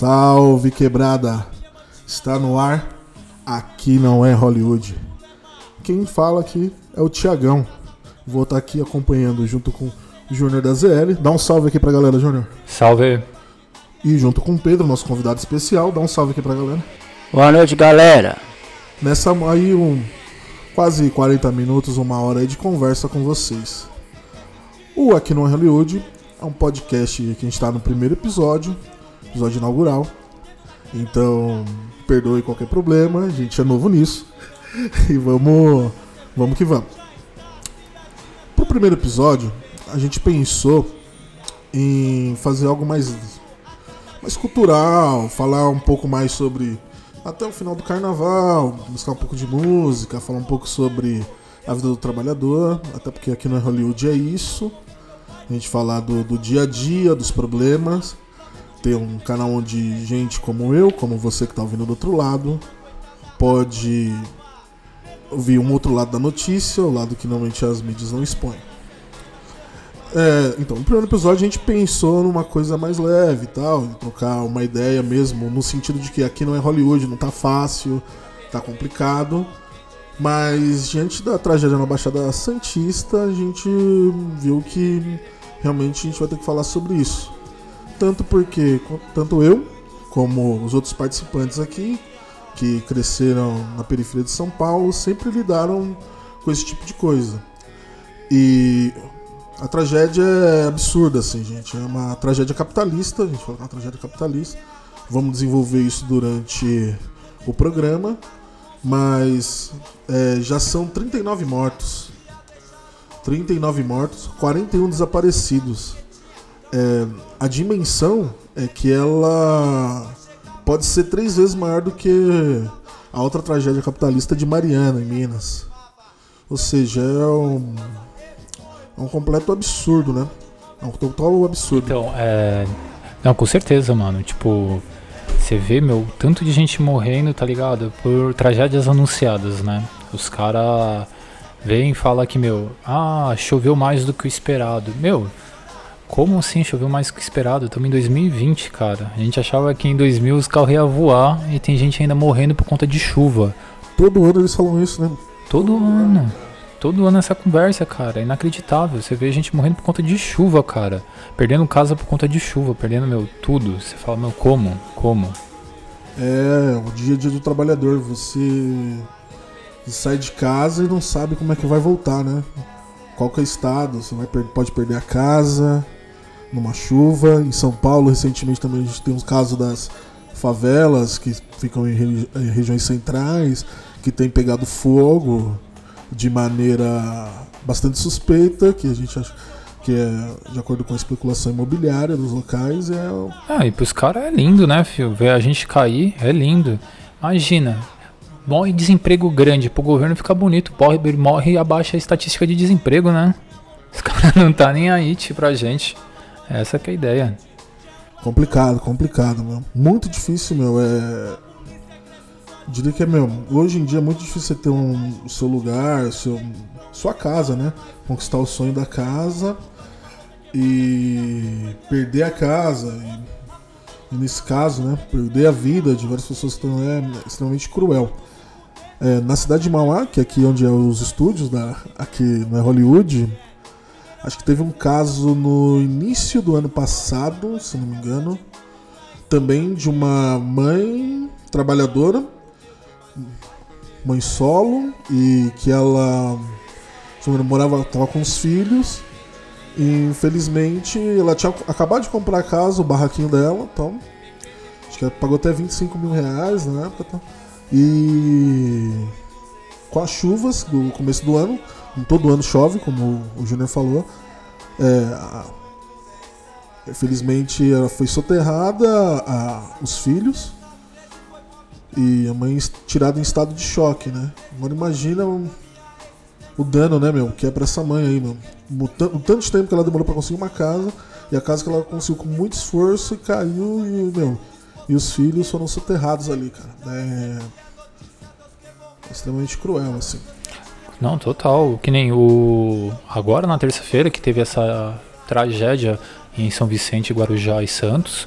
Salve quebrada! Está no ar, aqui não é Hollywood. Quem fala aqui é o Tiagão. Vou estar aqui acompanhando junto com o Júnior da ZL. Dá um salve aqui pra galera, Júnior. Salve. E junto com o Pedro, nosso convidado especial, dá um salve aqui pra galera. Boa noite, galera. Nessa aí, um, quase 40 minutos, uma hora aí de conversa com vocês. O Aqui no Hollywood é um podcast que a gente está no primeiro episódio, episódio inaugural. Então, perdoe qualquer problema, a gente é novo nisso. E vamos, vamos que vamos. Pro primeiro episódio, a gente pensou em fazer algo mais, mais cultural, falar um pouco mais sobre até o final do carnaval, buscar um pouco de música, falar um pouco sobre a vida do trabalhador, até porque aqui no Hollywood é isso. A gente falar do, do dia a dia, dos problemas. Ter um canal onde gente como eu, como você que está ouvindo do outro lado, pode ouvir um outro lado da notícia, o lado que normalmente as mídias não expõem. É, então, no primeiro episódio a gente pensou numa coisa mais leve e tal, trocar uma ideia mesmo, no sentido de que aqui não é Hollywood, não tá fácil, tá complicado. Mas diante da tragédia na Baixada Santista, a gente viu que realmente a gente vai ter que falar sobre isso. Tanto porque tanto eu como os outros participantes aqui que cresceram na periferia de São Paulo sempre lidaram com esse tipo de coisa. E a tragédia é absurda, assim, gente. É uma tragédia capitalista, a gente fala que é uma tragédia capitalista. Vamos desenvolver isso durante o programa. Mas é, já são 39 mortos. 39 mortos, 41 desaparecidos. É, a dimensão é que ela pode ser três vezes maior do que a outra tragédia capitalista de Mariana, em Minas. Ou seja, é um, é um completo absurdo, né? É um total absurdo. Então, é. Não, com certeza, mano. Tipo, você vê, meu, tanto de gente morrendo, tá ligado? Por tragédias anunciadas, né? Os caras vêm e falam que, meu, ah, choveu mais do que o esperado. Meu, como assim choveu mais que esperado? Estamos em 2020, cara. A gente achava que em 2000 os carros iam voar e tem gente ainda morrendo por conta de chuva. Todo ano eles falam isso, né? Todo ano. Todo ano essa conversa, cara. É inacreditável. Você vê gente morrendo por conta de chuva, cara. Perdendo casa por conta de chuva, perdendo, meu, tudo. Você fala, meu, como? Como? É, o dia a dia do trabalhador. Você sai de casa e não sabe como é que vai voltar, né? Qual que é o estado? Você vai, pode perder a casa numa chuva. Em São Paulo, recentemente também a gente tem uns casos das favelas que ficam em, regi em regiões centrais, que tem pegado fogo de maneira bastante suspeita, que a gente acha que é de acordo com a especulação imobiliária dos locais. É... Ah, e pros caras é lindo, né, filho? Ver a gente cair é lindo. Imagina, morre desemprego grande, pro governo ficar bonito, morre, morre e abaixa a estatística de desemprego, né? Os caras não tá nem aí, tipo, pra gente. Essa que é a ideia. Complicado, complicado, meu. Muito difícil, meu. É diria que é mesmo. Hoje em dia é muito difícil você ter um, o seu lugar, seu, sua casa, né? Conquistar o sonho da casa e perder a casa. E, e nesse caso, né? Perder a vida de várias pessoas que estão é extremamente cruel. É, na cidade de Mauá, que é aqui onde é os estúdios, da, aqui no Hollywood, acho que teve um caso no início do ano passado, se não me engano, também de uma mãe trabalhadora mãe solo e que ela morava tava com os filhos e infelizmente ela tinha acabado de comprar a casa, o barraquinho dela, então acho que ela pagou até 25 mil reais na época, tá? E com as chuvas do começo do ano, todo ano chove, como o Júnior falou, é, infelizmente ela foi soterrada, a, os filhos e a mãe tirada em estado de choque, né? Agora imagina o, dano, né, meu? Que é pra essa mãe aí, meu. O, tanto de tempo que ela demorou pra conseguir uma casa. E a casa que ela conseguiu com muito esforço e caiu e, meu. E os filhos foram soterrados ali, cara. É, é extremamente cruel, assim. Não, total. Que nem o. Agora na terça-feira que teve essa tragédia em São Vicente, Guarujá e Santos.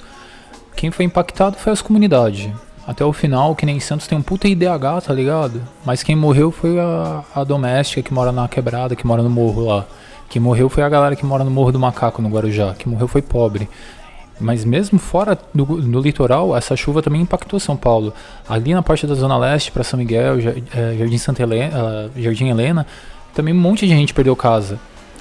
quem foi impactado foi as comunidades. Até o final, que nem Santos tem um puta IDH, tá ligado? Mas quem morreu foi a, a doméstica que mora na quebrada, que mora no morro lá. Quem morreu foi a galera que mora no Morro do Macaco, no Guarujá. Quem morreu foi pobre. Mas mesmo fora do, do litoral, essa chuva também impactou São Paulo. Ali na parte da Zona Leste, para São Miguel, é, Jardim Santa Helena, Jardim Helena, também um monte de gente perdeu casa.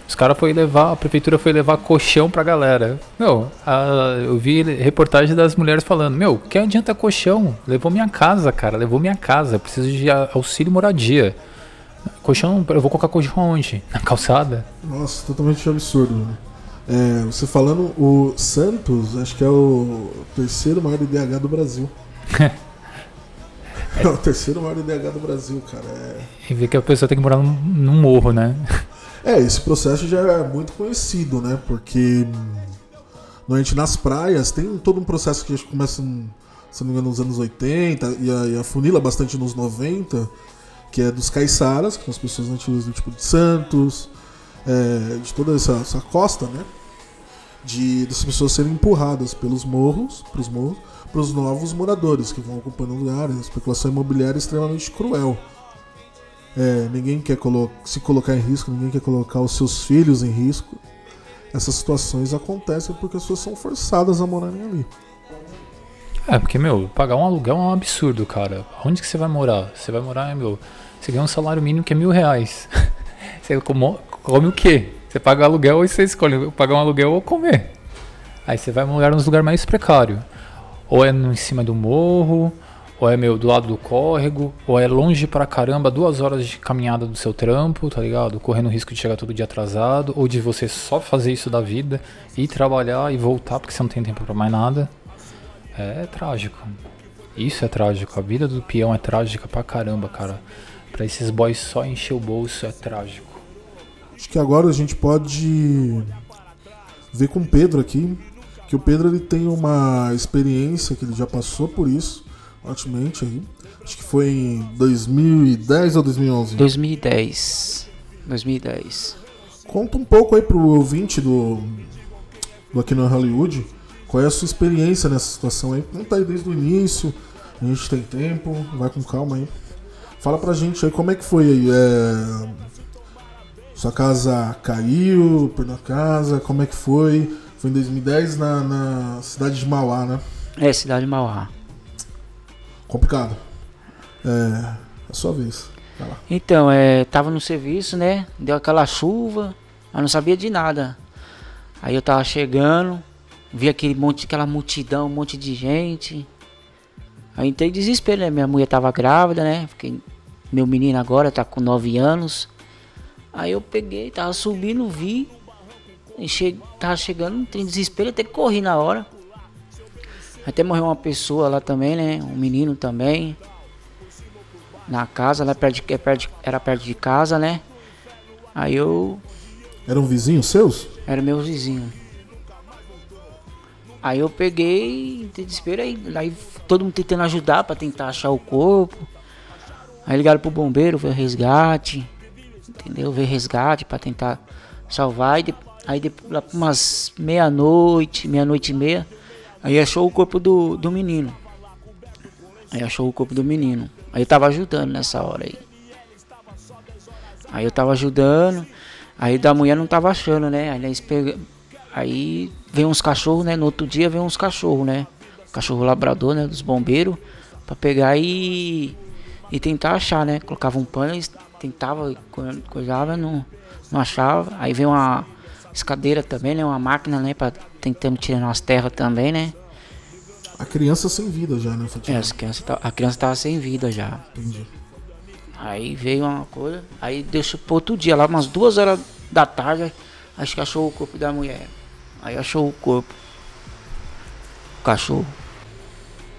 Os caras foi levar, a prefeitura foi levar colchão pra galera. Meu, a, eu vi reportagem das mulheres falando: Meu, que adianta colchão? Levou minha casa, cara, levou minha casa. Preciso de auxílio moradia. Colchão, eu vou colocar colchão onde? Na calçada? Nossa, totalmente absurdo. Né? É, você falando, o Santos, acho que é o terceiro maior IDH do Brasil. é o terceiro maior IDH do Brasil, cara. É... E ver que a pessoa tem que morar num, num morro, né? É, esse processo já é muito conhecido, né? Porque normalmente nas praias tem todo um processo que começa, se não me engano, nos anos 80 e, a, e afunila bastante nos 90, que é dos caiçaras, que são as pessoas nativas do tipo de Santos, é, de toda essa, essa costa, né? De dessas pessoas serem empurradas pelos morros, para os morros, para os novos moradores que vão ocupando lugares. A especulação imobiliária é extremamente cruel. É, ninguém quer colo se colocar em risco, ninguém quer colocar os seus filhos em risco. Essas situações acontecem porque as pessoas são forçadas a morarem ali. É, porque, meu, pagar um aluguel é um absurdo, cara. Onde que você vai morar? Você vai morar, meu, você ganha um salário mínimo que é mil reais. você come, come o quê? Você paga aluguel e você escolhe pagar um aluguel ou comer. Aí você vai morar nos lugares mais precários. Ou é em cima do morro, ou é meu do lado do córrego, ou é longe pra caramba, duas horas de caminhada do seu trampo, tá ligado? Correndo o risco de chegar todo dia atrasado, ou de você só fazer isso da vida, ir trabalhar e voltar porque você não tem tempo para mais nada. É, trágico. Isso é trágico. A vida do peão é trágica pra caramba, cara. Pra esses boys só encher o bolso é trágico. Acho que agora a gente pode ver com o Pedro aqui, que o Pedro ele tem uma experiência que ele já passou por isso fortemente aí. Acho que foi em 2010 ou 2011? 2010. 2010. Conta um pouco aí pro ouvinte do, do Aqui no Hollywood. Qual é a sua experiência nessa situação aí? Conta aí desde o início. A gente tem tempo, vai com calma aí. Fala pra gente aí como é que foi aí. É... Sua casa caiu, perdeu a casa, como é que foi? Foi em 2010 na, na cidade de Mauá, né? É, cidade de Mauá complicado. É, é a sua vez. Então, é, tava no serviço, né? Deu aquela chuva, mas não sabia de nada. Aí eu tava chegando, vi aquele monte, aquela multidão, um monte de gente. Aí entrei em desespero, né? Minha mulher tava grávida, né? Porque meu menino agora tá com 9 anos. Aí eu peguei, tava subindo, vi. Che tava chegando, entrei em desespero, até que corri na hora. Até morreu uma pessoa lá também, né? Um menino também. Na casa, lá perto de, é perto de, era perto de casa, né? Aí eu. Eram vizinhos seus? Era meu vizinho. Aí eu peguei, desespero aí, aí todo mundo tentando ajudar para tentar achar o corpo. Aí ligaram pro bombeiro, veio resgate, entendeu? Veio resgate para tentar salvar. E aí depois, lá umas meia-noite, meia-noite e meia, Aí achou o corpo do, do menino. Aí achou o corpo do menino. Aí eu tava ajudando nessa hora aí. Aí eu tava ajudando. Aí da mulher não tava achando, né? Aí, eles pega... aí vem uns cachorros, né? No outro dia vem uns cachorros, né? Cachorro labrador, né? Dos bombeiros. Pra pegar e. E tentar achar, né? Colocava um pano, tentava, coisava, não, não achava. Aí vem uma escadeira também, né? Uma máquina, né? Pra tentando tirar umas terras também, né? A criança sem vida já, né? É, a criança, tá, a criança tava sem vida já. Entendi. Aí veio uma coisa, aí deixou pro outro dia, lá umas duas horas da tarde, acho que achou o corpo da mulher. Aí achou o corpo. O cachorro.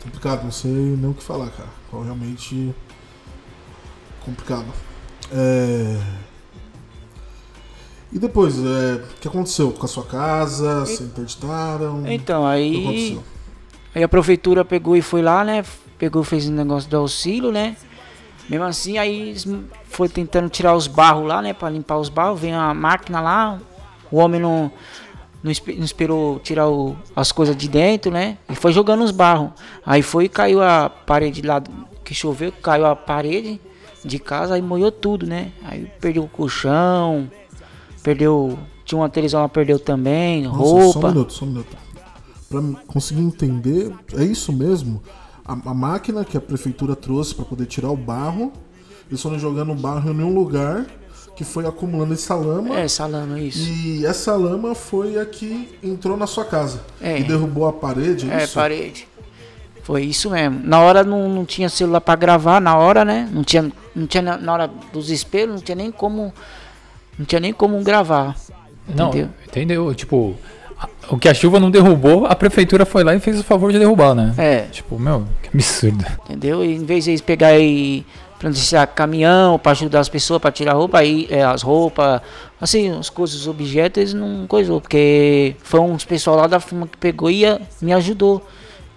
Complicado, não sei nem o que falar, cara. Realmente complicado. É... E depois, é, o que aconteceu com a sua casa? Se interditaram? Então, aí. Aí a prefeitura pegou e foi lá, né? Pegou fez um negócio do auxílio, né? Mesmo assim, aí foi tentando tirar os barros lá, né? Pra limpar os barros. Vem a máquina lá, o homem não. não, esperou tirar o, as coisas de dentro, né? E foi jogando os barros. Aí foi e caiu a parede lá que choveu, caiu a parede de casa, aí molhou tudo, né? Aí perdeu o colchão, perdeu. Tinha uma televisão lá, perdeu também, Nossa, roupa. Só um minuto, só um minuto. Pra conseguir entender, é isso mesmo? A, a máquina que a prefeitura trouxe para poder tirar o barro, eles foram jogando o barro em nenhum lugar que foi acumulando essa lama. É, essa lama, isso. E essa lama foi a que entrou na sua casa. É. E derrubou a parede, é, é isso? parede. Foi isso mesmo. Na hora não, não tinha celular para gravar, na hora, né? Não tinha, não tinha na hora dos espelhos, não tinha nem como não tinha nem como gravar. Não, entendeu? entendeu? Tipo, o que a chuva não derrubou, a prefeitura foi lá e fez o favor de derrubar, né? É. Tipo, meu, que absurdo. Entendeu? E em vez de eles pegar e plantar caminhão para ajudar as pessoas para tirar roupa, aí é, as roupas, assim, as coisas, os objetos, eles não coisou, porque foi uns pessoal lá da firma que pegou e me ajudou.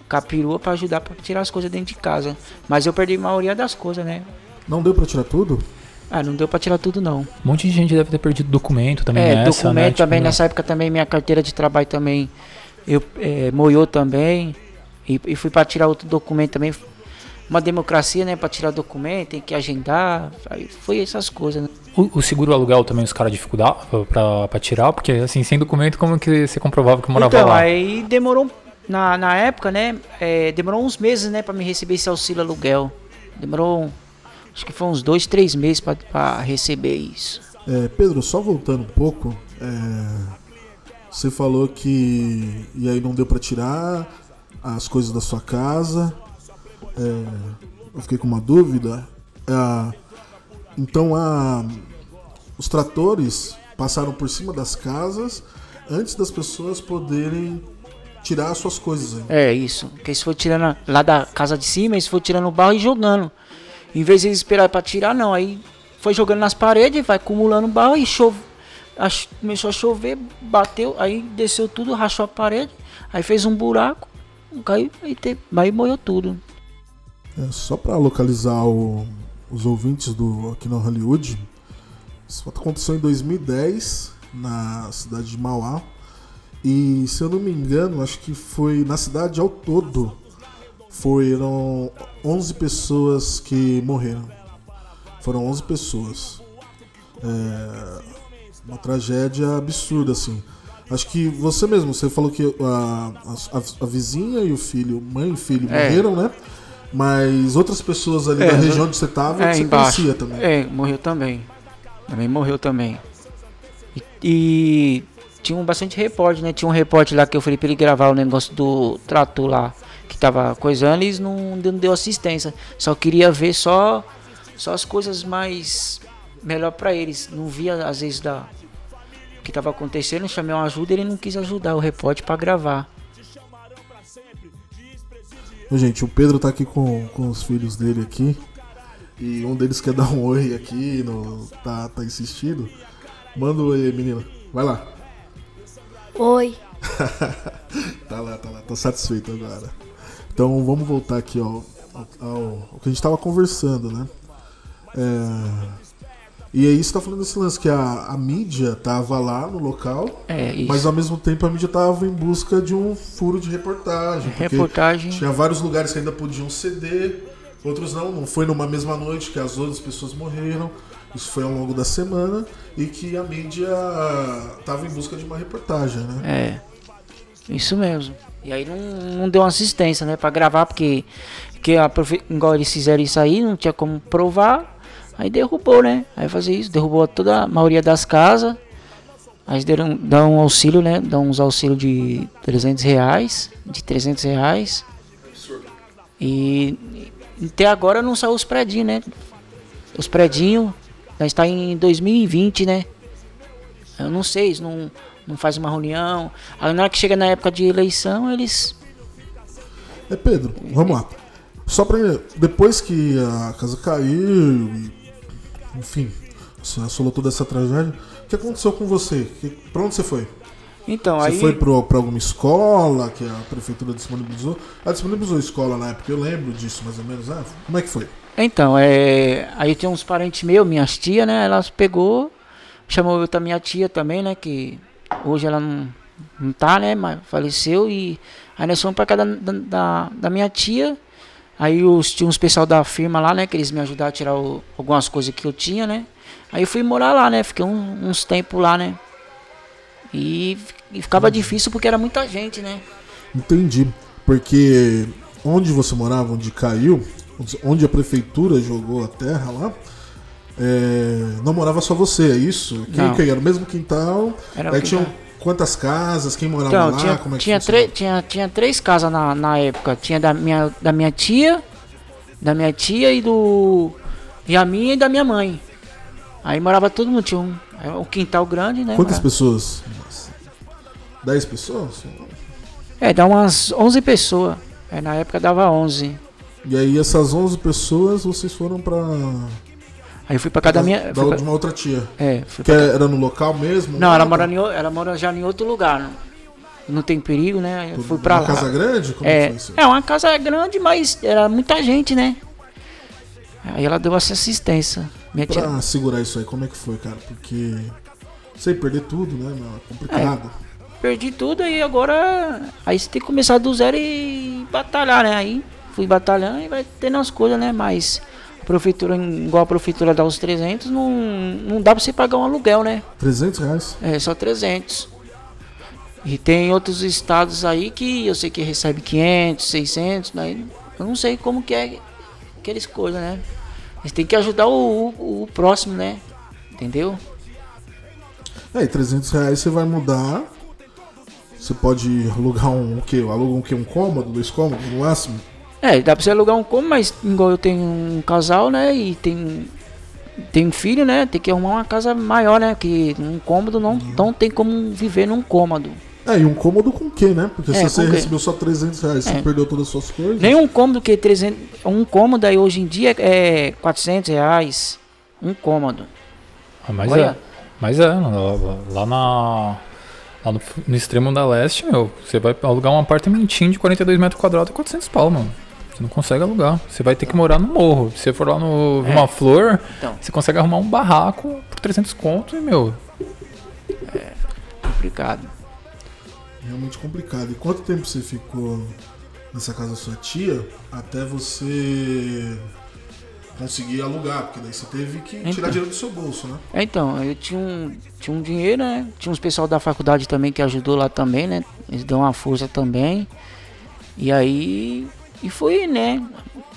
Capirua para ajudar para tirar as coisas dentro de casa. Mas eu perdi a maioria das coisas, né? Não deu para tirar tudo? Ah, não deu para tirar tudo não. Um monte de gente deve ter perdido documento também é, nessa, documento né? também, tipo, nessa época também minha carteira de trabalho também eu é, moiou também. E, e fui para tirar outro documento também. Uma democracia, né, para tirar documento, tem que agendar. Aí foi essas coisas, né? O, o seguro aluguel também os caras dificultavam para tirar, porque assim, sem documento, como que você comprovava que morava então, lá? aí demorou na, na época, né, é, demorou uns meses, né, para me receber esse auxílio aluguel. Demorou Acho que foi uns dois, três meses para receber isso. É, Pedro, só voltando um pouco, é, você falou que e aí não deu para tirar as coisas da sua casa. É, eu fiquei com uma dúvida. É, então a, os tratores passaram por cima das casas antes das pessoas poderem tirar as suas coisas. Aí. É isso. Porque eles foram tirando lá da casa de cima, eles foram tirando o barro e jogando. Em vez de eles esperar para tirar, não. Aí foi jogando nas paredes, vai acumulando barro e chove. Começou a chover, bateu, aí desceu tudo, rachou a parede, aí fez um buraco, caiu, aí, te, aí molhou tudo. É, só para localizar o, os ouvintes do aqui no Hollywood, isso aconteceu em 2010 na cidade de Mauá. E se eu não me engano, acho que foi na cidade ao todo foram 11 pessoas que morreram. Foram 11 pessoas. É uma tragédia absurda, assim. Acho que você mesmo, você falou que a, a, a vizinha e o filho, mãe e filho, é. morreram, né? Mas outras pessoas ali é, da região onde você estava, é, você embaixo. conhecia também. É, morreu também. Também morreu também. E, e tinha bastante repórter, né? Tinha um repórter lá que eu falei pra ele gravar o negócio do trator lá que tava coisando e não, não deu assistência. Só queria ver só, só as coisas mais melhor para eles. Não via às vezes da que tava acontecendo, chamei uma ajuda, ele não quis ajudar o repórter para gravar. Gente, o Pedro tá aqui com, com os filhos dele aqui. E um deles quer dar um oi aqui, no, tá, tá insistindo. Manda um oi, menina. Vai lá. Oi. tá lá, tá lá. Tô satisfeito agora. Então vamos voltar aqui ao, ao, ao que a gente estava conversando, né? É, e aí você tá falando desse lance que a, a mídia tava lá no local, é, mas ao mesmo tempo a mídia tava em busca de um furo de reportagem. Reportagem. Tinha vários lugares que ainda podiam ceder, outros não. Não foi numa mesma noite que as outras pessoas morreram. Isso foi ao longo da semana e que a mídia tava em busca de uma reportagem, né? É, isso mesmo. E aí não, não deu assistência, né, para gravar, porque que a profe... igual eles fizeram isso aí, não tinha como provar. Aí derrubou, né? Aí fazer isso, derrubou toda a maioria das casas. Aí deram, dão um auxílio, né? Dão uns auxílios de 300 reais, de 300 reais. E até agora não saiu os predinhos, né? Os predinhos, nós está em 2020, né? Eu não sei, não, não faz uma reunião. Aí na hora que chega na época de eleição, eles. É Pedro, vamos lá. Só pra. Depois que a casa caiu, enfim, você assolou toda essa tragédia, o que aconteceu com você? Pra onde você foi? Então, você aí... foi pro, pra alguma escola que a prefeitura disponibilizou? Ela disponibilizou escola na época, eu lembro disso mais ou menos. Ah, como é que foi? Então, é... aí tem uns parentes meus, minhas tias, né? Elas pegou, chamou eu minha tia também, né? Que Hoje ela não, não tá, né? Mas faleceu e aí nós fomos pra casa da, da, da minha tia. Aí os, tinha uns pessoal da firma lá, né? Que eles me ajudaram a tirar o, algumas coisas que eu tinha, né? Aí eu fui morar lá, né? Fiquei um, uns tempos lá, né? E, e ficava difícil porque era muita gente, né? Entendi. Porque onde você morava, onde caiu, onde a prefeitura jogou a terra lá, é, não morava só você, é isso? Quem, quem era o mesmo quintal? Era aí tinham quantas casas? Quem morava Então, lá? tinha, Como é que tinha, três, tinha, tinha três casas na, na época. Tinha da minha, da minha tia, da minha tia e do. E a minha e da minha mãe. Aí morava todo mundo, tinha um, é um quintal grande, né? Quantas Morava- pessoas? Dez pessoas? É, dá umas 11 pessoas. É, na época dava 11. E aí essas 11 pessoas vocês foram pra... Aí eu fui pra casa da minha. da, pra- de uma outra tia. é, fui Que pra- era no local mesmo? Não, lá? ela mora, em, ela mora já em outro lugar. Não, não tem perigo, né? Eu fui pra Uma lá. casa grande? Como É, foi isso? é uma casa grande, mas era muita gente, né? Aí ela deu essa assistência. Minha tia, Pra segurar isso aí, como é que foi, cara? Porque... Sei, perder tudo, né? É complicado. perdi tudo e agora. Aí você tem que começar do zero e batalhar, né? Aí fui batalhando e vai tendo as coisas, né? Mas a prefeitura, igual a prefeitura dá os 300, não, não dá pra você pagar um aluguel, né? 300 reais? É só 300. E tem outros estados aí que eu sei que recebe 500, 600, daí eu não sei como que é aqueles coisas, né? Eles têm que ajudar o, o, o próximo, né? Entendeu? É, e 300 reais você vai mudar. Você pode alugar um o quê? Aluga um quê? Um cômodo, dois cômodos no máximo? É, dá pra você alugar um cômodo, mas igual eu tenho um casal, né? E tem, tem um filho, né? Tem que arrumar uma casa maior, né? Que um cômodo não, não tem como viver num cômodo. É, e um cômodo com o quê, né? Porque se É, você com o quê? recebeu só 300 reais, você É. perdeu todas as suas coisas. Nem um cômodo que 300. Um cômodo aí hoje em dia é 400 reais. Um cômodo. Ah, mas Olha. é. Mas é, lá, lá na. Lá no, no extremo da leste, meu, você vai alugar um apartamentinho de 42 metros quadrados e 400 pau, mano. Você não consegue alugar. Você vai ter que morar no morro. Se você for lá no É. uma flor, Então. você consegue arrumar um barraco por 300 conto e, meu, Complicado. Realmente complicado. E quanto tempo você ficou nessa casa da sua tia até você conseguir alugar? Porque daí você teve que tirar Então. dinheiro do seu bolso, né? É, Então, eu tinha um, tinha um dinheiro, né? Tinha uns pessoal da faculdade também que ajudou lá também, né? Eles dão uma força também. E aí. E foi, né?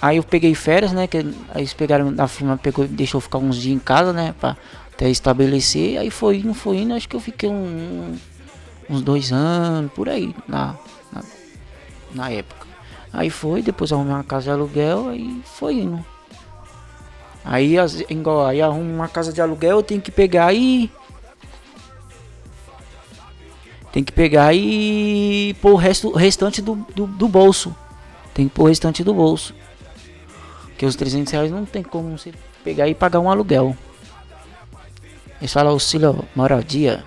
Aí eu peguei férias, né? Que eles pegaram da firma, pegou, deixou eu ficar uns dias em casa, né? Pra até estabelecer. Aí foi indo, foi indo. Acho que eu fiquei um- uns dois anos, por aí, na, na, na época. Aí foi, depois arrumei uma casa de aluguel, aí foi indo. Aí, igual, aí arrumo uma casa de aluguel, eu tenho que pegar e. Tem que pegar e pôr o resto, restante do, do, do bolso. Tem que pôr o restante do bolso. Porque os 300 reais não tem como você pegar e pagar um aluguel. Eles falam auxílio moradia.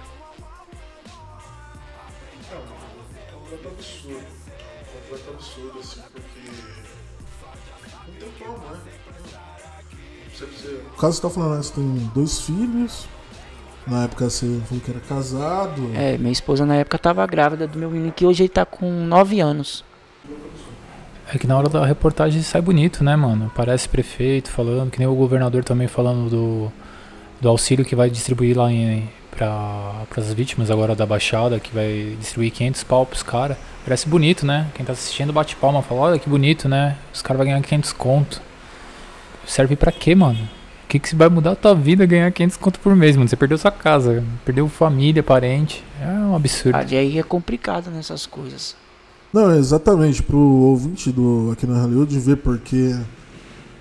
Caso, você tá falando, né? Você tem dois filhos. Na época você falou que era casado. É, minha esposa na época tava grávida do meu menino, que hoje ele tá com 9 anos. É que na hora da reportagem sai bonito, né, mano? Parece prefeito falando, que nem o governador também falando do, do auxílio que vai distribuir lá em, para as vítimas agora da Baixada, que vai distribuir 500 pau pros caras. Parece bonito, né? Quem tá assistindo bate palma, fala, olha que bonito, né? Os caras vão ganhar 500 conto. Serve pra quê, mano? O que, que se vai mudar a tua vida ganhar 500 conto por mês, mano? Você perdeu sua casa, perdeu família, parente. É um absurdo. Ah, E aí é complicado nessas coisas. Não, exatamente, pro ouvinte do aqui no Hollywood ver porque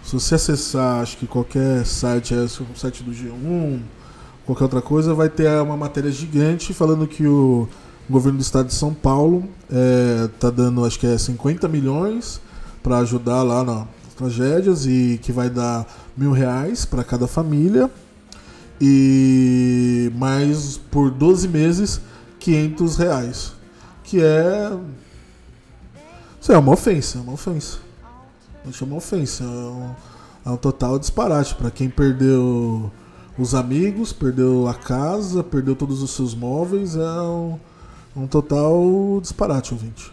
se você acessar, acho que qualquer site, é o site do G1, qualquer outra coisa, vai ter uma matéria gigante falando que o governo do estado de São Paulo é, tá dando, acho que é 50 milhões para ajudar lá nas tragédias e que vai dar mil reais para cada família e mais por 12 meses 500 reais, que é isso é uma ofensa, é uma ofensa. Isso é uma ofensa. É um, é um total disparate para quem perdeu os amigos, perdeu a casa, perdeu todos os seus móveis. É um, Um total disparate, ouvinte.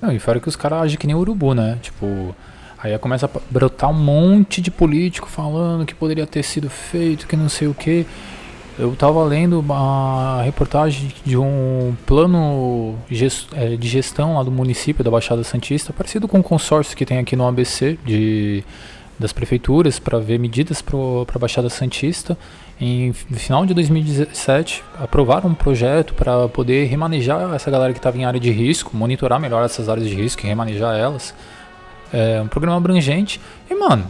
Não, e fora que os caras agem que nem urubu, né? Tipo, aí começa a brotar um monte de político falando que poderia ter sido feito, que não sei o que. Eu tava lendo uma reportagem de um plano é, de gestão lá do município da Baixada Santista, parecido com o consórcio que tem aqui no ABC de, das prefeituras para ver medidas para a Baixada Santista. Em final de 2017, aprovaram um projeto para poder remanejar essa galera que estava em área de risco, monitorar melhor essas áreas de risco e remanejar elas. É um programa abrangente. E, mano,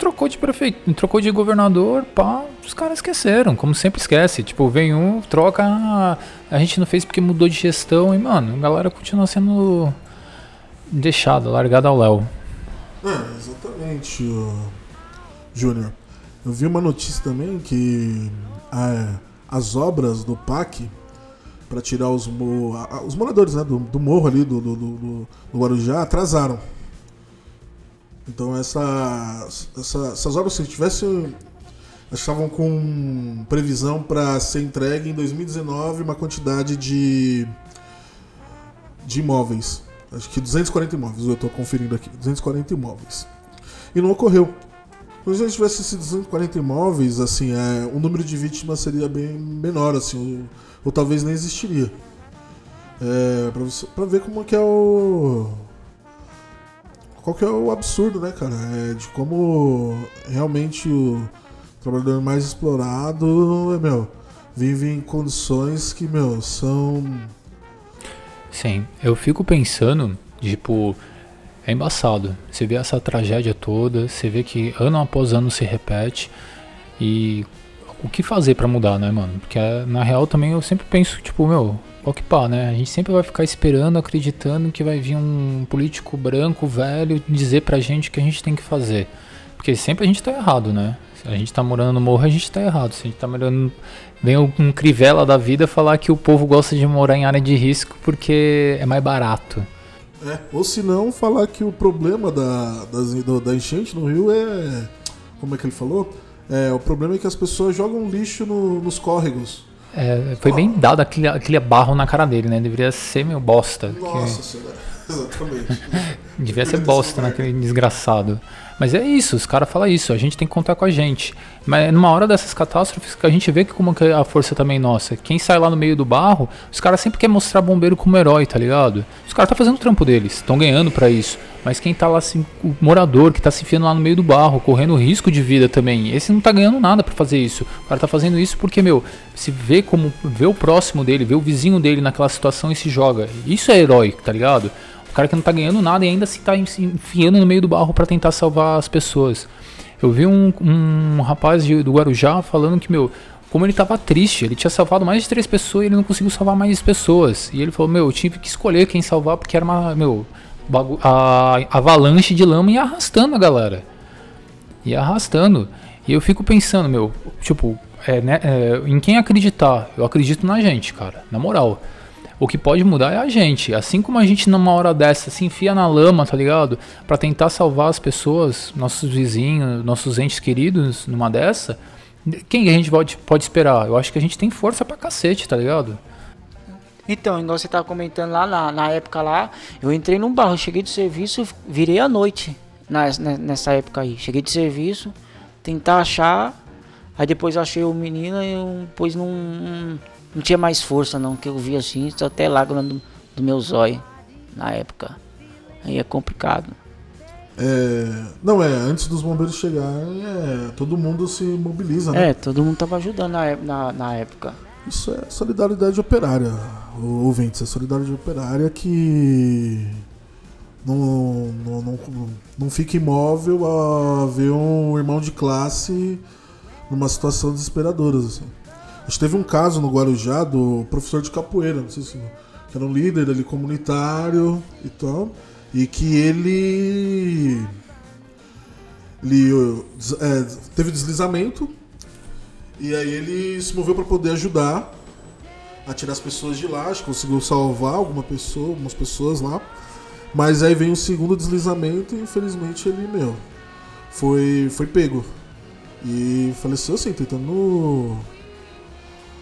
trocou de prefeito, trocou de governador, pá, os caras esqueceram, como sempre esquece. Tipo, vem um, troca, ah, a gente não fez porque mudou de gestão e, mano, a galera continua sendo deixada, largada ao léu. É, exatamente, Júnior. Eu vi uma notícia também que é, as obras do PAC para tirar os, os moradores né, do, do morro ali do, do, do, do Guarujá atrasaram. Então essa, essa, essas obras, se tivessem. estavam com previsão para ser entregue em 2019 uma quantidade de, de imóveis. Acho que 240 imóveis, eu estou conferindo aqui. 240 imóveis. E não ocorreu. Se a gente tivesse esses 240 imóveis, assim, é, o número de vítimas seria bem menor, assim, ou, ou talvez nem existiria. É, para ver como que é o qual que é o absurdo, né, cara? É de como realmente o trabalhador mais explorado, meu, vive em condições que, meu, são. Sim, eu fico pensando, tipo, é embaçado. Você vê essa tragédia toda, você vê que ano após ano se repete e o que fazer para mudar, né, mano? Porque na real também eu sempre penso, tipo, meu, qual que pá, né? A gente sempre vai ficar esperando, acreditando que vai vir um político branco, velho, dizer pra gente o que a gente tem que fazer. Porque sempre a gente tá errado, né? Se a gente tá morando no morro, a gente tá errado. Se a gente tá morando. Vem um crivela da vida falar que o povo gosta de morar em área de risco porque é mais barato. É, ou se não, falar que o problema da, da enchente no Rio é. Como é que ele falou? É, o problema é que as pessoas jogam lixo no, nos córregos. É, foi bem dado aquele, aquele barro na cara dele, né? Deveria ser meio bosta. Nossa que... senhora, exatamente. Devia ser bosta naquele desgraçado. Mas é isso, os caras falam isso, a gente tem que contar com a gente. Mas numa hora dessas catástrofes que a gente vê que como que a força também é nossa. Quem sai lá no meio do barro, os caras sempre querem mostrar bombeiro como herói, tá ligado? Os caras tá fazendo o trampo deles, estão ganhando para isso. Mas quem tá lá, assim, o morador que tá se enfiando lá no meio do barro, correndo risco de vida também, esse não tá ganhando nada para fazer isso. O cara tá fazendo isso porque, meu, se vê como vê o próximo dele, vê o vizinho dele naquela situação e se joga. Isso é herói, tá ligado? O cara que não tá ganhando nada e ainda se tá enfiando no meio do barro para tentar salvar as pessoas. Eu vi um, um rapaz de, do Guarujá falando que, meu, como ele tava triste, ele tinha salvado mais de três pessoas e ele não conseguiu salvar mais pessoas. E ele falou, meu, eu tive que escolher quem salvar porque era uma, meu, a avalanche de lama ia arrastando a galera. Ia arrastando. E eu fico pensando, meu, tipo, é, né, é, em quem acreditar? Eu acredito na gente, cara, na moral. O que pode mudar é a gente. Assim como a gente numa hora dessa se enfia na lama, tá ligado? Para tentar salvar as pessoas, nossos vizinhos, nossos entes queridos numa dessa, quem a gente pode, pode esperar? Eu acho que a gente tem força pra cacete, tá ligado? Então, igual você tava comentando lá na, na época lá, eu entrei num barro, cheguei de serviço, virei à noite nessa época aí. Cheguei de serviço, tentar achar, aí depois achei o menino e depois não, não tinha mais força não, que eu vi assim, só até lágrima do, do meu zóio na época. Aí é complicado. É, não, é, antes dos bombeiros chegarem, é, todo mundo se mobiliza, né? É, todo mundo tava ajudando na, na, na época. Isso é solidariedade operária, ouvintes, é solidariedade operária que não, não, não, não fica imóvel a ver um irmão de classe numa situação desesperadora. Assim. Teve um caso no Guarujá do professor de capoeira, não sei se que era um líder ali comunitário e tal, e que ele ele é, teve deslizamento e aí ele se moveu para poder ajudar a tirar as pessoas de lá, acho que conseguiu salvar alguma pessoa, algumas pessoas lá. Mas aí vem o segundo deslizamento e infelizmente ele, meu, foi, foi pego. E faleceu assim, tentando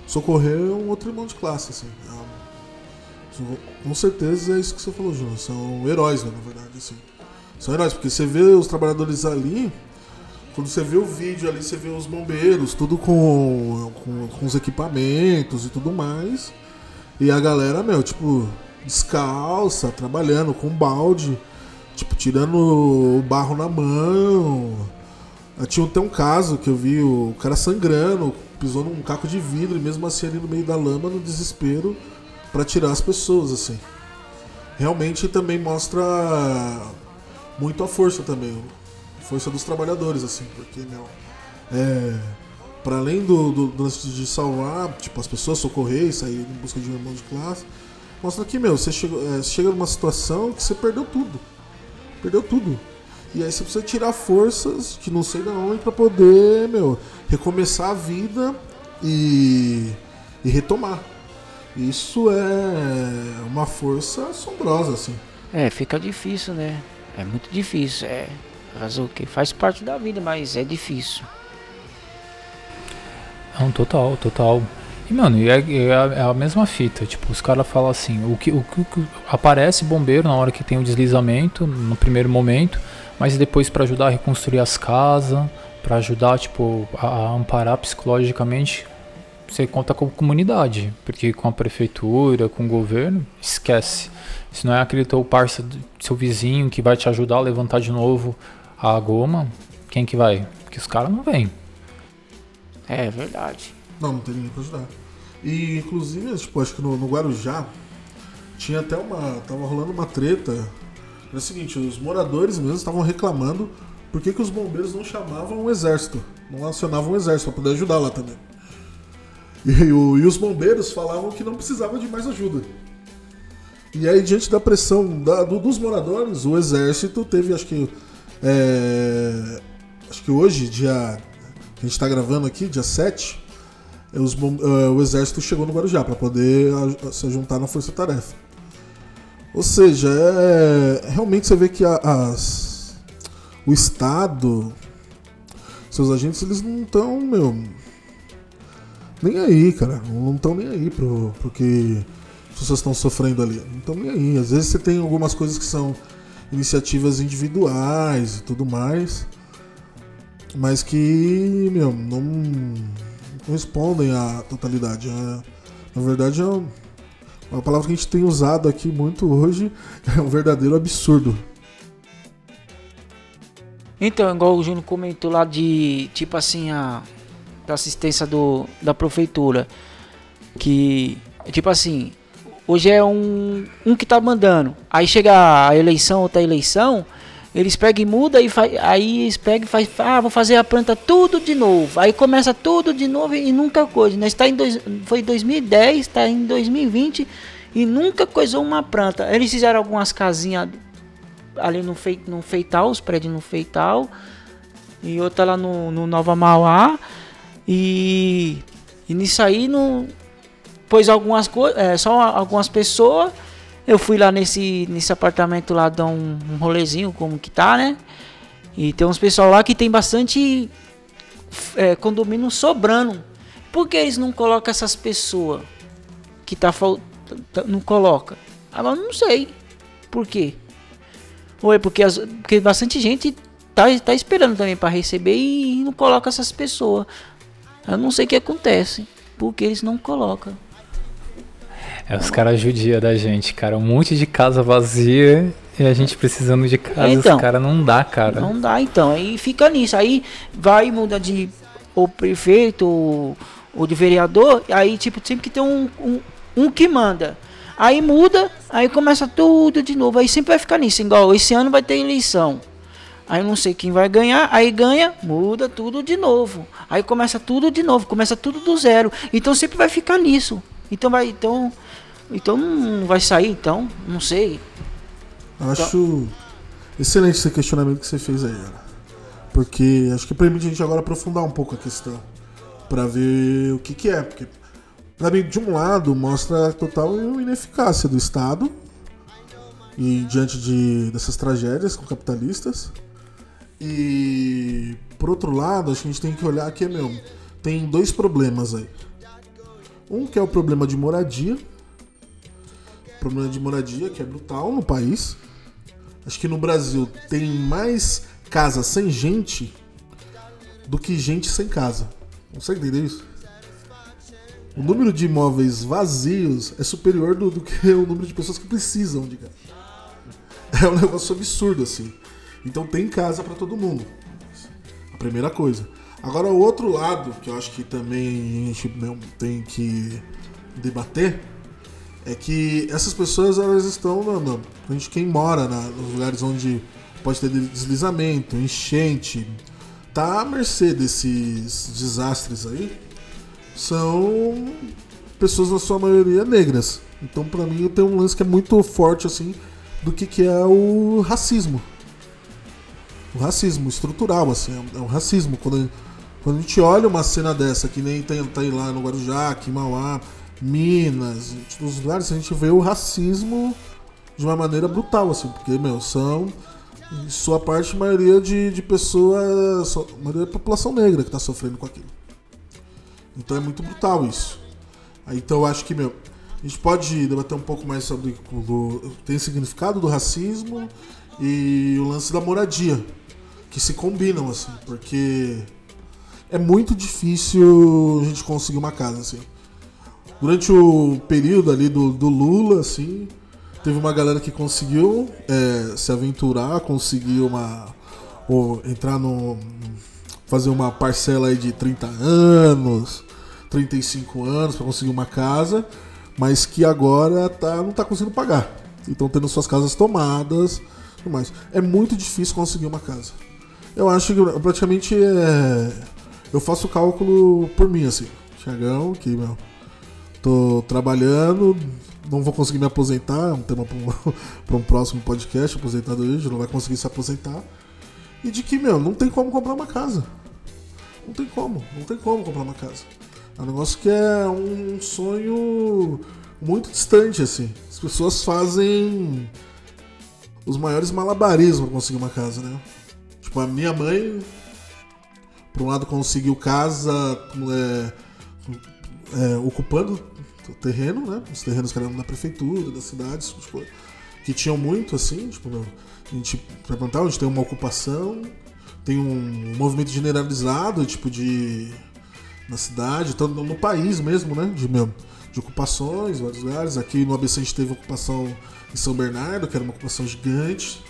socorrer um outro irmão de classe, assim. É Com certeza é isso que você falou, João. São heróis, né, na verdade, assim. São heróis, porque você vê os trabalhadores ali, quando você vê o vídeo ali, você vê os bombeiros, tudo com, com, com os equipamentos e tudo mais. E a galera, meu, tipo, descalça, trabalhando com balde, tipo, tirando o barro na mão. Tinha até um caso que eu vi o cara sangrando, pisou num caco de vidro e mesmo assim ali no meio da lama, no desespero, para tirar as pessoas, assim. Realmente também mostra muito a força também, a força dos trabalhadores, assim, porque, meu, é, para além do, do, do, de salvar, tipo, as pessoas socorrer e sair em busca de um irmão de classe, mostra que, meu, você chega, é, chega numa situação que você perdeu tudo. Perdeu tudo. E aí você precisa tirar forças que não sei de onde para poder, meu, recomeçar a vida e, e retomar. Isso é uma força assombrosa, assim. É, fica difícil, né? É muito difícil. É fazer o que? Faz parte da vida, mas é difícil. Não, total, total. E, mano, é, é, a, é a mesma fita. Tipo, os caras falam assim: o que, o, que aparece bombeiro na hora que tem o deslizamento, no primeiro momento, mas depois para ajudar a reconstruir as casas, para ajudar, tipo, a, a amparar psicologicamente você conta com a comunidade, porque com a prefeitura, com o governo, esquece. Se não é aquele teu parça, seu vizinho que vai te ajudar a levantar de novo a goma, quem que vai? Porque os caras não vêm. É verdade. Não, não tem ninguém pra ajudar. E inclusive, tipo, acho que no, no Guarujá tinha até uma. tava rolando uma treta. Era o seguinte, os moradores mesmo estavam reclamando por que, que os bombeiros não chamavam o exército, não acionavam o exército para poder ajudar lá também. E, o, e, os bombeiros falavam que não precisavam de mais ajuda. E aí, diante da pressão da, do, dos moradores, o exército teve, acho que. É, acho que hoje, dia. A gente está gravando aqui, dia 7. Os, uh, o exército chegou no Guarujá para poder a, se juntar na Força Tarefa. Ou seja, é, realmente você vê que a, as, o Estado, seus agentes, eles não estão, meu nem aí, cara. Não estão nem aí pro, pro que as pessoas estão sofrendo ali. Não estão nem aí. Às vezes você tem algumas coisas que são iniciativas individuais e tudo mais, mas que, meu, não, respondem à totalidade. É, na verdade, é uma palavra que a gente tem usado aqui muito hoje é um verdadeiro absurdo. Então, igual o Júnior comentou lá de, tipo assim, a da assistência do, da prefeitura. Que, tipo assim, hoje é um, um que tá mandando. Aí chega a eleição, outra eleição, eles pegam e mudam e aí eles pegam e faz, ah, vou fazer a planta tudo de novo. Aí começa tudo de novo e, nunca coisa. Né? Está em dois, foi 2010, está em 2020 e nunca coisou uma planta. Eles fizeram algumas casinhas ali no, fei, no Feital, os prédios no Feital, e outra lá no, no Nova Mauá. E, e nisso aí não pôs algumas coisas, é, só algumas pessoas. Eu fui lá nesse, nesse apartamento lá dar um, um rolezinho como que tá, né? E tem uns pessoal lá que tem bastante é, condomínio sobrando. Por que eles não colocam essas pessoas que tá faltando? Não coloca? Agora não sei. Por quê? Ou é porque, as, porque bastante gente tá, tá esperando também para receber e não coloca essas pessoas. Eu não sei o que acontece, porque eles não colocam. É os caras judia da gente, cara. Um monte de casa vazia e a gente precisando de casa. Então, os caras não dá, cara. Não dá, então. Aí fica nisso. Aí vai muda de o prefeito ou, ou de vereador. Aí, tipo, sempre que tem um, um, um que manda. Aí muda, aí começa tudo de novo. Aí sempre vai ficar nisso. Igual esse ano vai ter eleição. Aí não sei quem vai ganhar, aí ganha, muda tudo de novo. Aí começa tudo de novo, começa tudo do zero. Então sempre vai ficar nisso. Então vai, então, então não vai sair, então, não sei. Acho então... excelente esse questionamento que você fez aí, Ana. Porque acho que permite a gente agora aprofundar um pouco a questão para ver o que que é, porque para mim de um lado mostra a total ineficácia do Estado e diante de dessas tragédias com capitalistas e por outro lado, acho que a gente tem que olhar que, meu, tem dois problemas aí. Um que é o problema de moradia, problema de moradia que é brutal no país. Acho que no Brasil tem mais casa sem gente do que gente sem casa. Consegue entender isso? O número de imóveis vazios é superior do, do que o número de pessoas que precisam de casa. É um negócio absurdo, assim. Então tem casa para todo mundo. A primeira coisa. Agora, o outro lado, que eu acho que também a gente tem que debater, é que essas pessoas elas estão, não, a gente quem mora na, nos lugares onde pode ter deslizamento, enchente, tá à mercê desses desastres aí, são pessoas na sua maioria negras. Então, para mim, eu tenho um lance que é muito forte assim do que, que é o racismo. O racismo estrutural, assim, é um racismo. Quando, quando a gente olha uma cena dessa, que nem tem, tá aí lá no Guarujá, aqui em Mauá, Minas, nos lugares, a gente vê o racismo de uma maneira brutal, assim, porque, meu, são em sua parte maioria de, de pessoas, maioria da população negra que está sofrendo com aquilo. Então é muito brutal isso. Então eu acho que, meu, a gente pode debater um pouco mais sobre o tem significado do racismo e o lance da moradia, que se combinam, assim, porque é muito difícil a gente conseguir uma casa, assim. Durante o período ali do, do Lula, assim, teve uma galera que conseguiu é, se aventurar, conseguiu uma. Ou entrar no. fazer uma parcela aí de 30 anos, 35 anos para conseguir uma casa, mas que agora tá, não tá conseguindo pagar. E estão tendo suas casas tomadas. mais. É muito difícil conseguir uma casa. Eu acho que praticamente é. Eu faço o cálculo por mim, assim. Tiagão, que, meu Tô trabalhando, não vou conseguir me aposentar, é um tema para um próximo podcast, aposentadoria, não vai conseguir se aposentar. E de que, meu, não tem como comprar uma casa. Não tem como, não tem como comprar uma casa. É um negócio que é um sonho muito distante, assim. As pessoas fazem os maiores malabarismos para conseguir uma casa, né? Tipo, a minha mãe, por um lado, conseguiu casa é, é, ocupando o terreno, né? Os terrenos que eram da prefeitura, das cidades, tipo, que tinham muito assim, tipo, a gente para plantar, onde tem uma ocupação, tem um movimento generalizado, tipo de na cidade, todo no país mesmo, né? De mesmo, de ocupações, vários lugares. Aqui no ABC a gente teve ocupação em São Bernardo, que era uma ocupação gigante.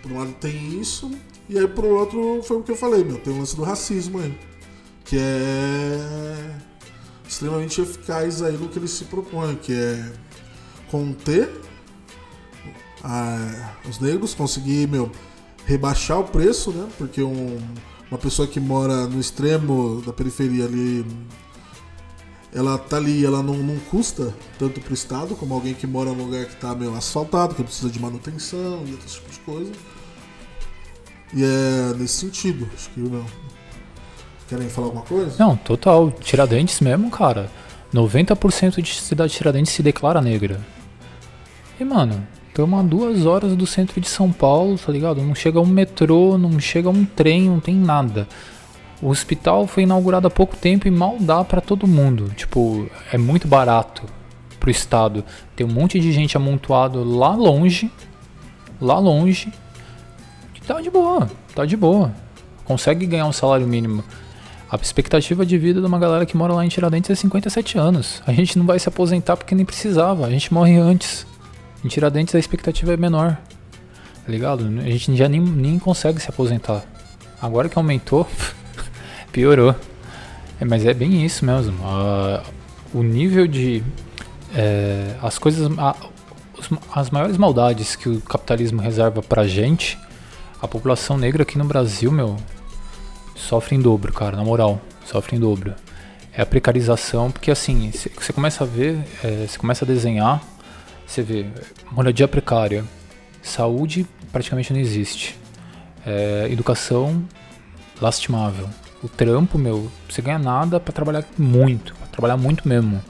Por um lado tem isso, e aí pro outro foi o que eu falei, meu, tem o lance do racismo aí. Que é extremamente eficaz aí no que ele se propõe, que é conter a, os negros, conseguir meu, rebaixar o preço, né? Porque um, uma pessoa que mora no extremo da periferia ali, ela tá ali, ela não, não custa tanto pro Estado como alguém que mora num lugar que tá meio asfaltado, que precisa de manutenção e outros tipos de coisa. E é nesse sentido, acho que meu, Querem falar alguma coisa? Não, total. Tiradentes mesmo, cara. 90% de cidade de Tiradentes se declara negra. E, mano, estamos a duas horas do centro de São Paulo, tá ligado? Não chega um metrô, não chega um trem, não tem nada. O hospital foi inaugurado há pouco tempo e mal dá para todo mundo. Tipo, é muito barato pro estado. Tem um monte de gente amontoado lá longe, lá longe. E tá de boa, tá de boa. Consegue ganhar um salário mínimo. A expectativa de vida de uma galera que mora lá em Tiradentes é 57 anos. A gente não vai se aposentar porque nem precisava, a gente morre antes. Em Tiradentes a expectativa é menor. Tá ligado? A gente já nem, nem consegue se aposentar. Agora que aumentou, piorou. É, mas é bem isso mesmo. O nível de. É, as coisas. os, as maiores maldades que o capitalismo reserva pra gente, a população negra aqui no Brasil, meu, sofre em dobro, cara, na moral, sofre em dobro. É a precarização, porque assim, você começa a ver, é, você começa a desenhar, você vê moradia precária, saúde praticamente não existe, é, educação lastimável. O trampo, meu, você ganha nada para trabalhar muito, pra trabalhar muito mesmo.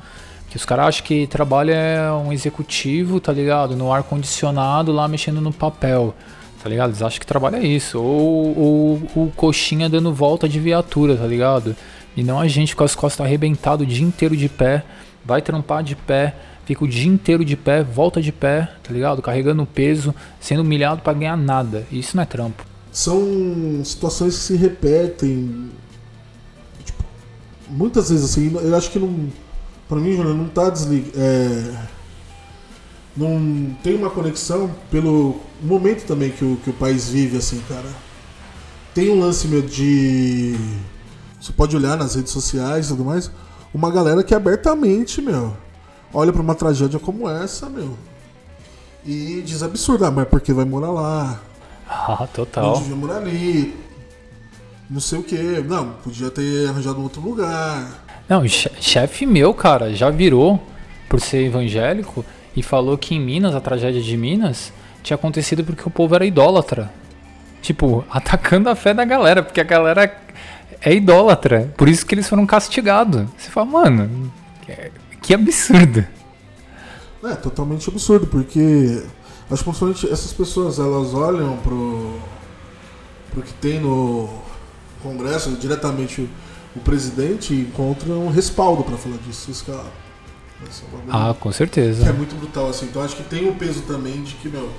Que os caras acham que trabalho é um executivo, tá ligado? No ar condicionado lá mexendo no papel tá ligado? Eles acham que trabalho é isso. Ou, o coxinha dando volta de viatura, tá ligado? E não a gente com as costas arrebentadas o dia inteiro de pé, vai trampar de pé, fica o dia inteiro de pé, volta de pé, tá ligado? Carregando peso, sendo humilhado para ganhar nada. Isso não é trampo. São situações que se repetem. Tipo, muitas vezes assim, eu acho que não. Pra mim, Júnior, não tá desligado. É, não tem uma conexão pelo momento também que o, que o país vive, assim, cara. Tem um lance meu de. Você pode olhar nas redes sociais e tudo mais. Uma galera que abertamente, meu, olha pra uma tragédia como essa, meu. E diz absurdo, ah, mas porque vai morar lá? Ah, Não total. devia morar ali. Não sei o que. Não, podia ter arranjado um outro lugar. Não, che- chefe meu, cara, já virou por ser evangélico e falou que em Minas, a tragédia de Minas, tinha acontecido porque o povo era idólatra. Tipo, atacando a fé da galera, porque a galera é idólatra. Por isso que eles foram castigados. Você fala, mano, que- absurdo. É totalmente absurdo, porque acho que principalmente essas pessoas elas olham pro, pro que tem no Congresso, diretamente o, presidente, e encontram um respaldo pra falar disso. Isso que é, é um Ah, com que é certeza. muito brutal, assim. Então acho que tem o peso também de que, meu,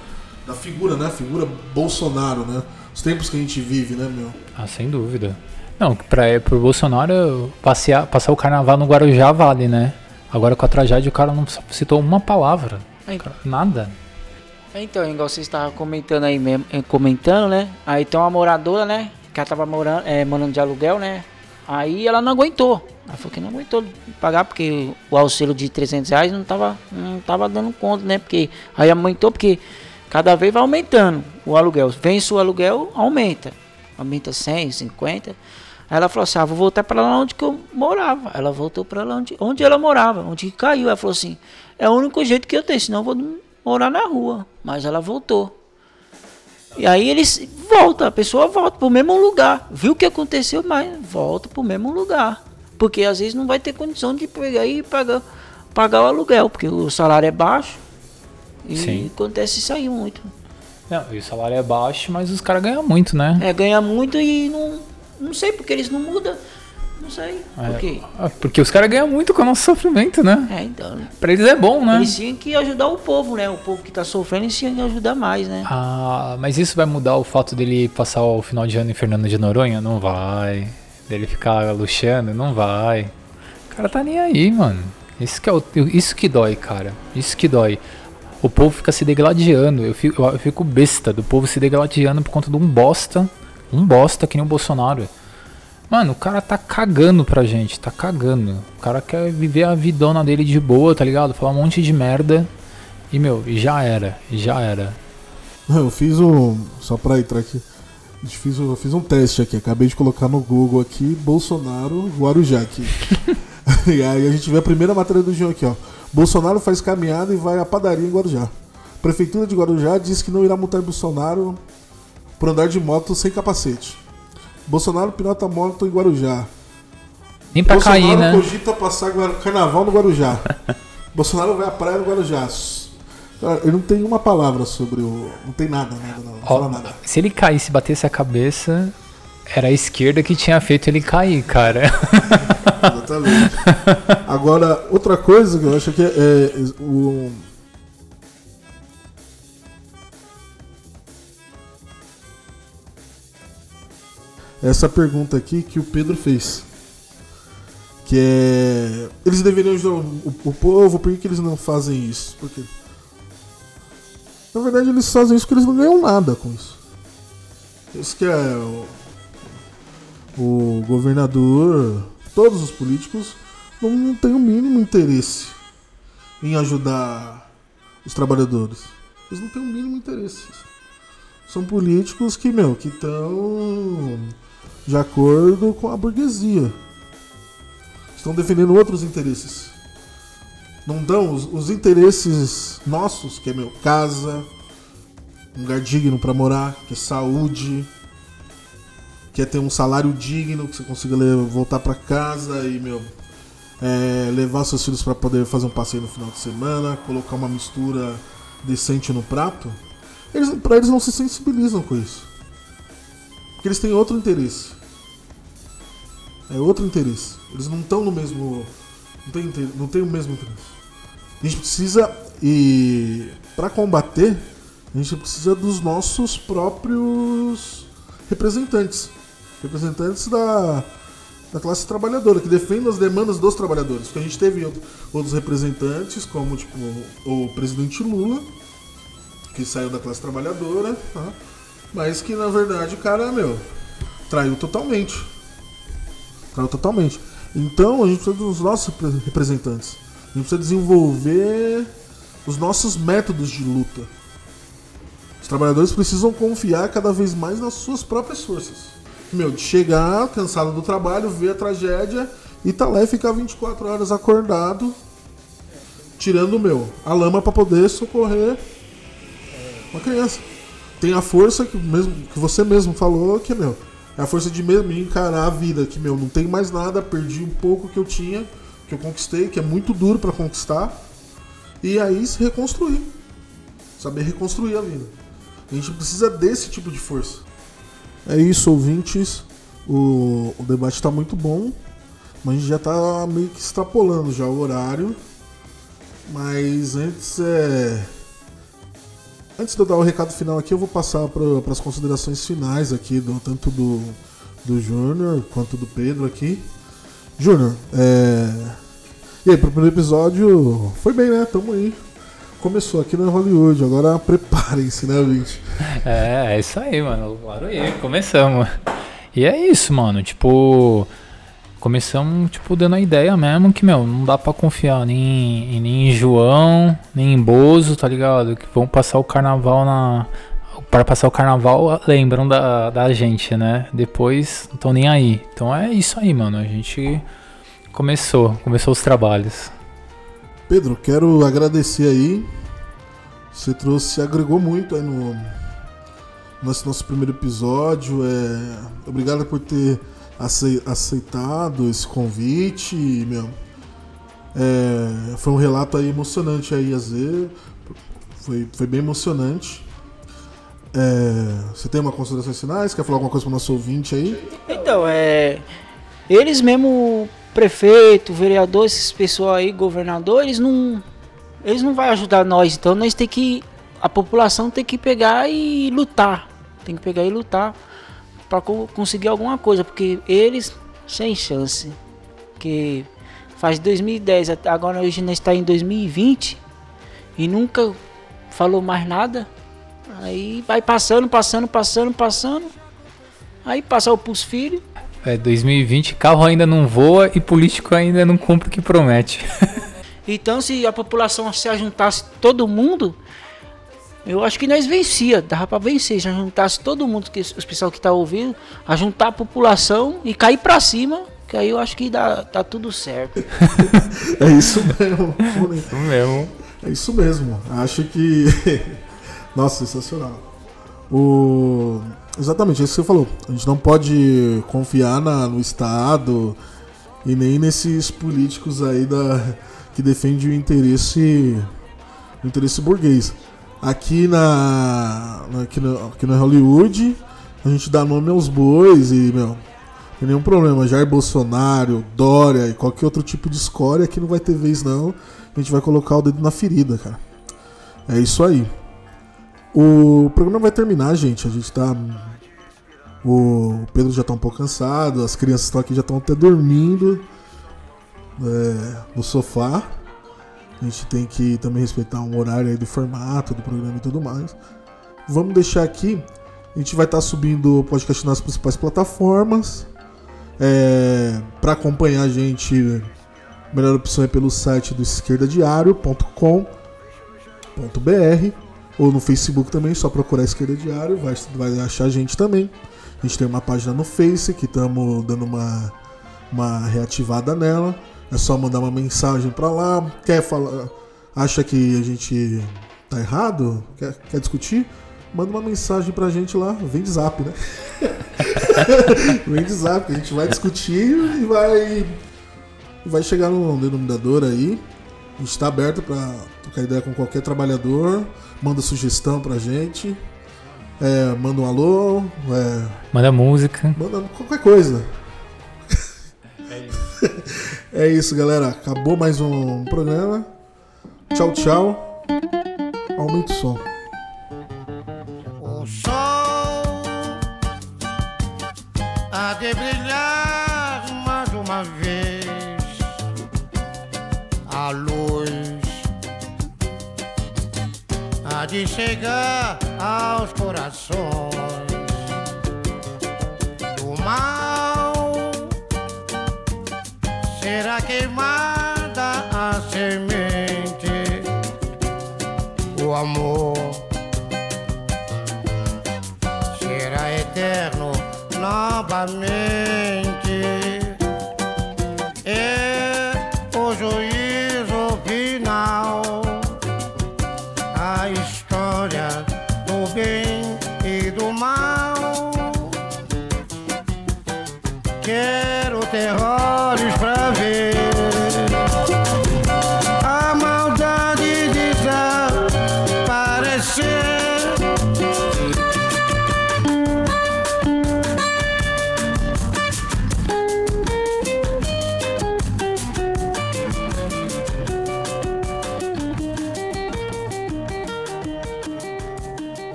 da figura, né? A figura Bolsonaro, né? Os tempos que a gente vive, né, meu? Ah, sem dúvida. Não, pra, pro Bolsonaro passear, passar o carnaval no Guarujá vale, né? Agora com a tragédia o cara não citou uma palavra. Aí, Nada. Então, igual vocês estavam comentando aí mesmo, eh, comentando, né? Aí tem uma moradora, né? Que ela tava morando, é, morando de aluguel, né? Aí ela não aguentou. Ela falou que não aguentou pagar porque o auxílio de 300 reais não tava, não tava dando conta, né? Porque aí aumentou porque cada vez vai aumentando o aluguel. Vence o aluguel, aumenta. Aumenta 100, 50. Aí ela falou assim, ah, vou voltar para lá onde que eu morava. Ela voltou para lá onde, onde ela morava, onde caiu. Ela falou assim, é o único jeito que eu tenho, senão eu vou morar na rua. Mas ela voltou. E aí eles voltam, a pessoa volta pro mesmo lugar. Viu o que aconteceu, mas volta pro mesmo lugar. Porque às vezes não vai ter condição de pegar e pagar, pagar o aluguel, porque o salário é baixo. E Sim. acontece isso aí muito. Não, e o salário é baixo, mas os caras ganham muito, né? É, ganha muito e não. Não sei porque eles não mudam. Não sei. É, Por quê? ah, Porque os caras ganham muito com o nosso sofrimento, né? É, então. Pra eles é bom, né? Eles tinham que ajudar o povo, né? O povo que tá sofrendo, eles tinham que ajudar mais, né? Ah, mas isso vai mudar o fato dele passar o final de ano em Fernando de Noronha? Não vai. Dele ficar luxando? Não vai. O cara tá nem aí, mano. Isso que, é o, isso que dói, cara. Isso que dói. O povo fica se degladiando. Eu fico, eu fico besta do povo se degladiando por conta de um bosta. Um bosta que nem o Bolsonaro. Mano, o cara tá cagando pra gente, tá cagando. O cara quer viver a vidona dele de boa, tá ligado? Falar um monte de merda. E, meu, já era, já era. Eu fiz um. Só pra entrar aqui. Eu fiz, um- eu fiz um teste aqui. Acabei de colocar no Google aqui Bolsonaro Guarujá aqui. e aí a gente vê a primeira matéria do João aqui, ó. Bolsonaro faz caminhada e vai à padaria em Guarujá. Prefeitura de Guarujá diz que não irá multar Bolsonaro por andar de moto sem capacete. Bolsonaro pilota moto em Guarujá. Nem pra Bolsonaro cair, né? cogita passar carnaval no Guarujá. Bolsonaro vai à praia no Guarujá. Ele não tem uma palavra sobre o. Não tem nada, nada, não. Não Ó, nada. se ele caísse e batesse a cabeça, era a esquerda que tinha feito ele cair, cara. Exatamente. Agora, outra coisa que eu acho que é, é o. Essa pergunta aqui que o Pedro fez. Que é. Eles deveriam ajudar o, o povo, por que, eles não fazem isso? Por quê? Na verdade, eles fazem isso porque eles não ganham nada com isso. Isso que é o, o governador, todos os políticos não, não têm o mínimo interesse em ajudar os trabalhadores. Eles não têm o mínimo interesse. São políticos que, meu, que estão de acordo com a burguesia. Estão defendendo outros interesses. Não dão os, os interesses nossos, que é meu, casa, um lugar digno para morar, que é saúde, que é ter um salário digno, que você consiga le- voltar para casa e, meu, é, levar seus filhos para poder fazer um passeio no final de semana, colocar uma mistura decente no prato. Eles, pra eles não se sensibilizam com isso. Porque eles têm outro interesse. É outro interesse. Eles não estão no mesmo. Não tem, não tem o mesmo interesse. A gente precisa e para combater, a gente precisa dos nossos próprios representantes, representantes da, da classe trabalhadora, que defendem as demandas dos trabalhadores. Porque a gente teve outros representantes, como tipo, o presidente Lula, que saiu da classe trabalhadora, tá? mas que na verdade o cara, meu, traiu totalmente. Traiu totalmente. Então a gente precisa dos nossos representantes. A gente precisa desenvolver os nossos métodos de luta. Os trabalhadores precisam confiar cada vez mais nas suas próprias forças. Meu, de chegar cansado do trabalho, ver a tragédia e tá lá e ficar 24 horas acordado, tirando meu, a lama para poder socorrer uma criança. Tem a força que, mesmo, que você mesmo falou que, meu, é a força de mesmo encarar a vida, que, meu, não tem mais nada, perdi um pouco que eu tinha, que eu conquistei, que é muito duro para conquistar. E aí se reconstruir. Saber reconstruir a vida. A gente precisa desse tipo de força. É isso, ouvintes. O, o debate está muito bom, mas a gente já está meio que extrapolando já o horário. Mas antes é. Antes de eu dar o recado final aqui, eu vou passar para as considerações finais aqui, do, tanto do, do Júnior quanto do Pedro aqui. Júnior, é... e aí, pro primeiro episódio foi bem, né? Tamo aí. Começou aqui no Hollywood, agora preparem-se, né, gente? É, é isso aí, mano. Claro aí, começamos. E é isso, mano. Tipo, começamos, tipo, dando a ideia mesmo que, meu, não dá pra confiar nem, nem em João, nem em Bozo, tá ligado? Que vão passar o carnaval na. Para passar o carnaval, lembram da, da gente, né? Depois não estão nem aí. Então é isso aí, mano. A gente começou, começou os trabalhos. Pedro, quero agradecer aí. Você trouxe, agregou muito aí no nosso, nosso primeiro episódio. É, obrigado por ter aceitado esse convite, meu. É, foi um relato aí emocionante aí, a Z. Foi, foi bem emocionante. É, você tem uma consideração finais? Quer falar alguma coisa para o nosso ouvinte aí? Então, é. Eles mesmo, prefeito, vereador, esses pessoal aí, governador, eles não. Eles não vão ajudar nós, então nós tem que. A população tem que pegar e lutar. Tem que pegar e lutar para conseguir alguma coisa, porque eles sem chance. Que faz 2010, agora hoje nós está em 2020 e nunca falou mais nada. Aí vai passando, passando, passando, passando. Aí passa o pros filhos. É, 2020, carro ainda não voa e político ainda não cumpre o que promete. então, se a população se ajuntasse todo mundo, eu acho que nós vencia, dava para vencer, já juntasse todo mundo, que os pessoal que tá ouvindo, a juntar a população e cair para cima, que aí eu acho que dá, tá tudo certo. é isso mesmo. isso mesmo. É isso mesmo. Acho que nossa, sensacional. O exatamente é isso que você falou. A gente não pode confiar na, no Estado e nem nesses políticos aí da que defendem o interesse o interesse burguês. Aqui na. Aqui no, aqui Hollywood, a gente dá nome aos bois e, meu, tem nenhum problema. Jair Bolsonaro, Dória e qualquer outro tipo de escória aqui não vai ter vez, não. A gente vai colocar o dedo na ferida, cara. É isso aí. O programa vai terminar, gente. A gente tá. O Pedro já tá um pouco cansado, as crianças estão aqui já estão até dormindo é, no sofá. A gente tem que também respeitar um horário aí do formato do programa e tudo mais. Vamos deixar aqui. A gente vai estar tá subindo o podcast nas principais plataformas. É, Para acompanhar a gente, a melhor opção é pelo site do esquerdadiário.com.br ou no Facebook também, só procurar Esquerda Diário, vai, vai achar a gente também. A gente tem uma página no Face que estamos dando uma, uma reativada nela. É só mandar uma mensagem para lá. Quer falar. Acha que a gente tá errado? Quer, quer discutir? Manda uma mensagem pra gente lá. Vem de zap, né? Vem de zap, a gente vai discutir e vai. Vai chegar no denominador aí. A gente está aberto para trocar ideia com qualquer trabalhador. Manda sugestão pra gente. É, manda um alô. É, manda música. Manda qualquer coisa. É isso. é isso, galera. Acabou mais um programa. Tchau, tchau. Aumenta o som. O sol há de brilhar mais uma vez. A luz há de chegar aos corações será que